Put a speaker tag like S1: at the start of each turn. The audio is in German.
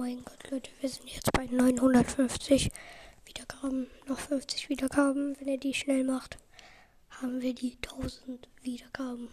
S1: mein Gott, Leute, wir sind jetzt bei 950 Wiedergaben. Noch 50 Wiedergaben. Wenn ihr die schnell macht, haben wir die 1000 Wiedergaben.